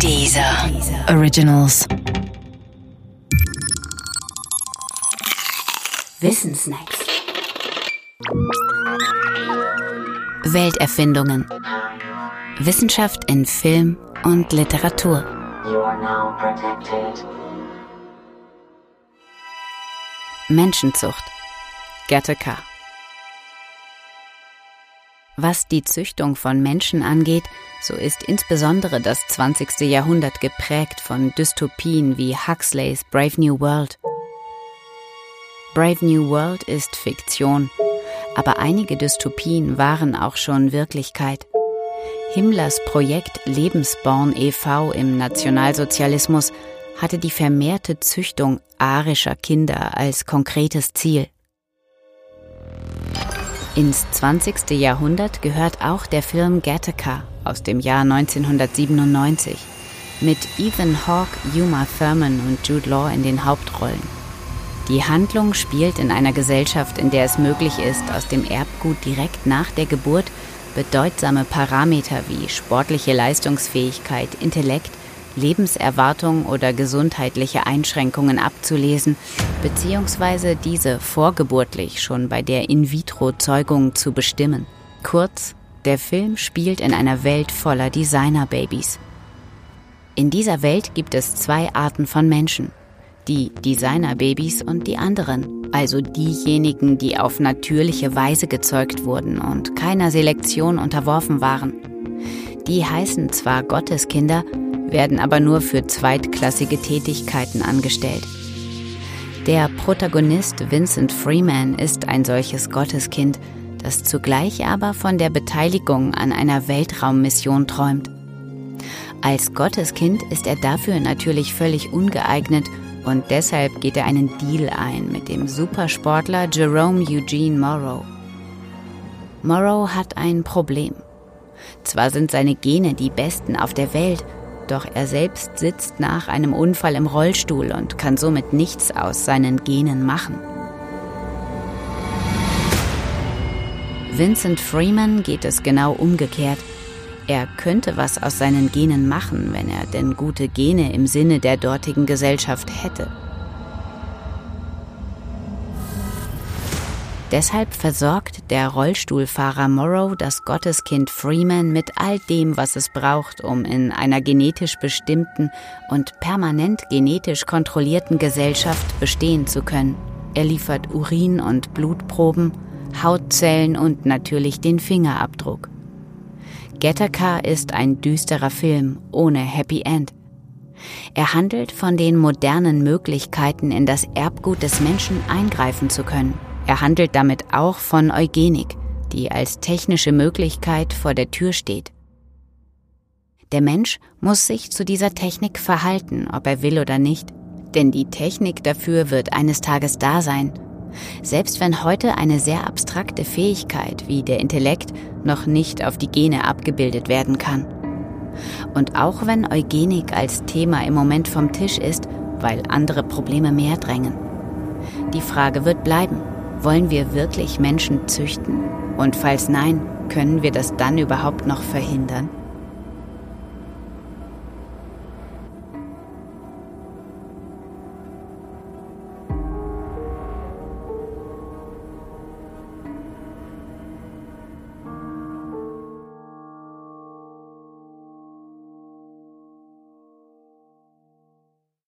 Dieser Originals. Wissensnacks. Welterfindungen. Wissenschaft in Film und Literatur. Menschenzucht. Gerte K. Was die Züchtung von Menschen angeht, so ist insbesondere das 20. Jahrhundert geprägt von Dystopien wie Huxleys Brave New World. Brave New World ist Fiktion, aber einige Dystopien waren auch schon Wirklichkeit. Himmlers Projekt Lebensborn e.V. im Nationalsozialismus hatte die vermehrte Züchtung arischer Kinder als konkretes Ziel. Ins 20. Jahrhundert gehört auch der Film Gattaca aus dem Jahr 1997 mit Ethan Hawke, Uma Thurman und Jude Law in den Hauptrollen. Die Handlung spielt in einer Gesellschaft, in der es möglich ist, aus dem Erbgut direkt nach der Geburt bedeutsame Parameter wie sportliche Leistungsfähigkeit, Intellekt, Lebenserwartung oder gesundheitliche Einschränkungen abzulesen, beziehungsweise diese vorgeburtlich schon bei der In-vitro-Zeugung zu bestimmen. Kurz, der Film spielt in einer Welt voller Designer-Babys. In dieser Welt gibt es zwei Arten von Menschen. Die Designer-Babys und die anderen, also diejenigen, die auf natürliche Weise gezeugt wurden und keiner Selektion unterworfen waren. Die heißen zwar Gotteskinder, werden aber nur für zweitklassige Tätigkeiten angestellt. Der Protagonist Vincent Freeman ist ein solches Gotteskind, das zugleich aber von der Beteiligung an einer Weltraummission träumt. Als Gotteskind ist er dafür natürlich völlig ungeeignet und deshalb geht er einen Deal ein mit dem Supersportler Jerome Eugene Morrow. Morrow hat ein Problem. Zwar sind seine Gene die besten auf der Welt, doch er selbst sitzt nach einem Unfall im Rollstuhl und kann somit nichts aus seinen Genen machen. Vincent Freeman geht es genau umgekehrt. Er könnte was aus seinen Genen machen, wenn er denn gute Gene im Sinne der dortigen Gesellschaft hätte. Deshalb versorgt der Rollstuhlfahrer Morrow das Gotteskind Freeman mit all dem, was es braucht, um in einer genetisch bestimmten und permanent genetisch kontrollierten Gesellschaft bestehen zu können. Er liefert Urin- und Blutproben, Hautzellen und natürlich den Fingerabdruck. Gattaca ist ein düsterer Film ohne Happy End. Er handelt von den modernen Möglichkeiten, in das Erbgut des Menschen eingreifen zu können. Er handelt damit auch von Eugenik, die als technische Möglichkeit vor der Tür steht. Der Mensch muss sich zu dieser Technik verhalten, ob er will oder nicht, denn die Technik dafür wird eines Tages da sein. Selbst wenn heute eine sehr abstrakte Fähigkeit wie der Intellekt noch nicht auf die Gene abgebildet werden kann. Und auch wenn Eugenik als Thema im Moment vom Tisch ist, weil andere Probleme mehr drängen. Die Frage wird bleiben, wollen wir wirklich Menschen züchten? Und falls nein, können wir das dann überhaupt noch verhindern?